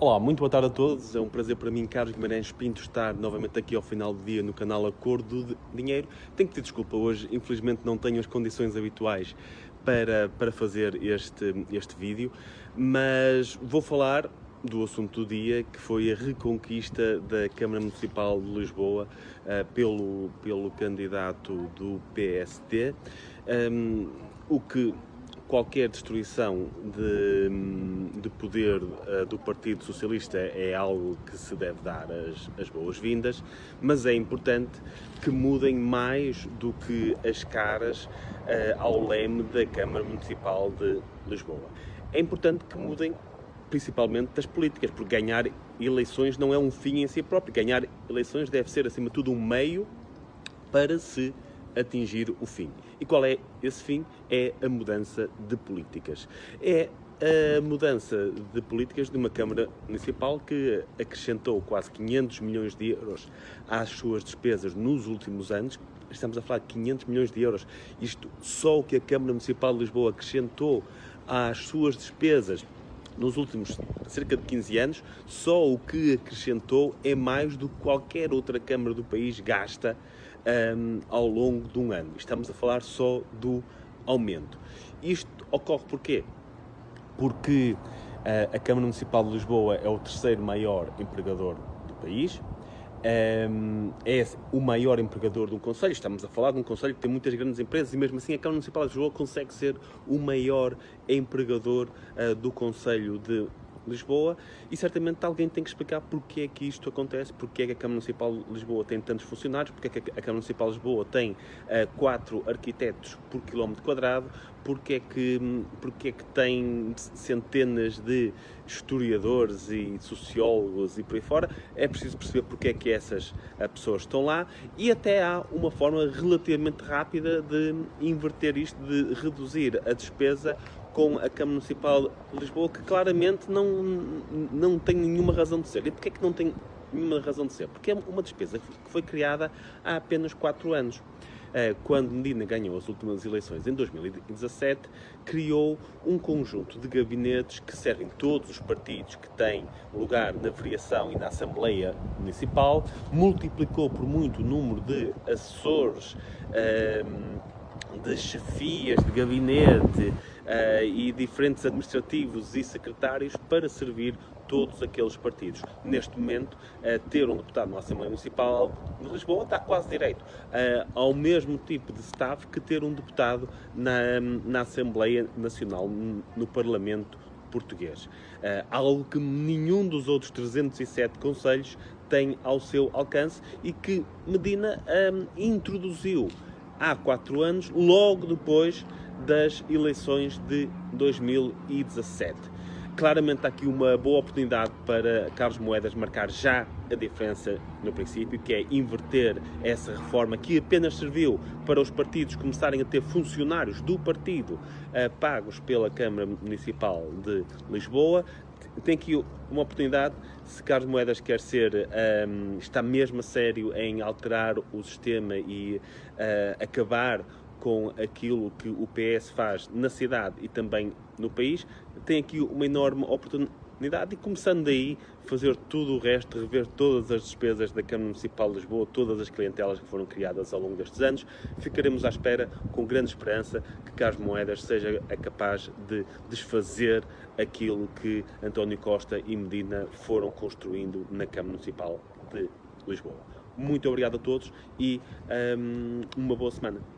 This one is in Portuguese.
Olá, muito boa tarde a todos. É um prazer para mim, Carlos Guimarães Pinto, estar novamente aqui ao final do dia no canal Acordo de Dinheiro. Tenho que pedir desculpa hoje, infelizmente não tenho as condições habituais para, para fazer este, este vídeo, mas vou falar do assunto do dia, que foi a reconquista da Câmara Municipal de Lisboa uh, pelo, pelo candidato do PST, um, o que qualquer destruição de, de poder uh, do Partido Socialista é algo que se deve dar as, as boas-vindas, mas é importante que mudem mais do que as caras uh, ao leme da Câmara Municipal de Lisboa. É importante que mudem principalmente das políticas, porque ganhar eleições não é um fim em si próprio. Ganhar eleições deve ser, acima de tudo, um meio para se atingir o fim. E qual é esse fim? É a mudança de políticas. É a mudança de políticas de uma Câmara Municipal que acrescentou quase 500 milhões de euros às suas despesas nos últimos anos. Estamos a falar de 500 milhões de euros. Isto só o que a Câmara Municipal de Lisboa acrescentou às suas despesas nos últimos cerca de 15 anos, só o que acrescentou é mais do que qualquer outra Câmara do país gasta um, ao longo de um ano. Estamos a falar só do aumento. Isto ocorre porquê? Porque uh, a Câmara Municipal de Lisboa é o terceiro maior empregador do país, um, é o maior empregador de um conselho. Estamos a falar de um conselho que tem muitas grandes empresas e mesmo assim a Câmara Municipal de Lisboa consegue ser o maior empregador uh, do conselho de Lisboa e certamente alguém tem que explicar porque é que isto acontece, porque é que a Câmara Municipal de Lisboa tem tantos funcionários, porque é que a Câmara Municipal de Lisboa tem uh, quatro arquitetos por quilómetro quadrado, porque é, que, porque é que tem centenas de historiadores e sociólogos e por aí fora, é preciso perceber porque é que essas uh, pessoas estão lá e até há uma forma relativamente rápida de inverter isto, de reduzir a despesa com a Câmara Municipal de Lisboa, que claramente não, não tem nenhuma razão de ser. E porquê é que não tem nenhuma razão de ser? Porque é uma despesa que foi criada há apenas 4 anos. Eh, quando Medina ganhou as últimas eleições em 2017, criou um conjunto de gabinetes que servem todos os partidos que têm lugar na variação e na Assembleia Municipal, multiplicou por muito o número de assessores, ehm, de chefias de gabinete, uh, e diferentes administrativos e secretários para servir todos aqueles partidos. Neste momento, uh, ter um deputado na Assembleia Municipal de Lisboa está quase direito uh, ao mesmo tipo de staff que ter um deputado na, na Assembleia Nacional, no Parlamento português. Algo que nenhum dos outros 307 conselhos tem ao seu alcance e que Medina introduziu há quatro anos, logo depois das eleições de 2017. Claramente há aqui uma boa oportunidade para Carlos Moedas marcar já a diferença no princípio, que é inverter essa reforma que apenas serviu para os partidos começarem a ter funcionários do partido uh, pagos pela Câmara Municipal de Lisboa. Tem aqui uma oportunidade, se Carlos Moedas quer ser, um, está mesmo a sério em alterar o sistema e uh, acabar com aquilo que o PS faz na cidade e também no país, tem aqui uma enorme oportunidade e começando daí fazer tudo o resto, rever todas as despesas da Câmara Municipal de Lisboa, todas as clientelas que foram criadas ao longo destes anos, ficaremos à espera com grande esperança que Carlos Moedas seja capaz de desfazer aquilo que António Costa e Medina foram construindo na Câmara Municipal de Lisboa. Muito obrigado a todos e um, uma boa semana.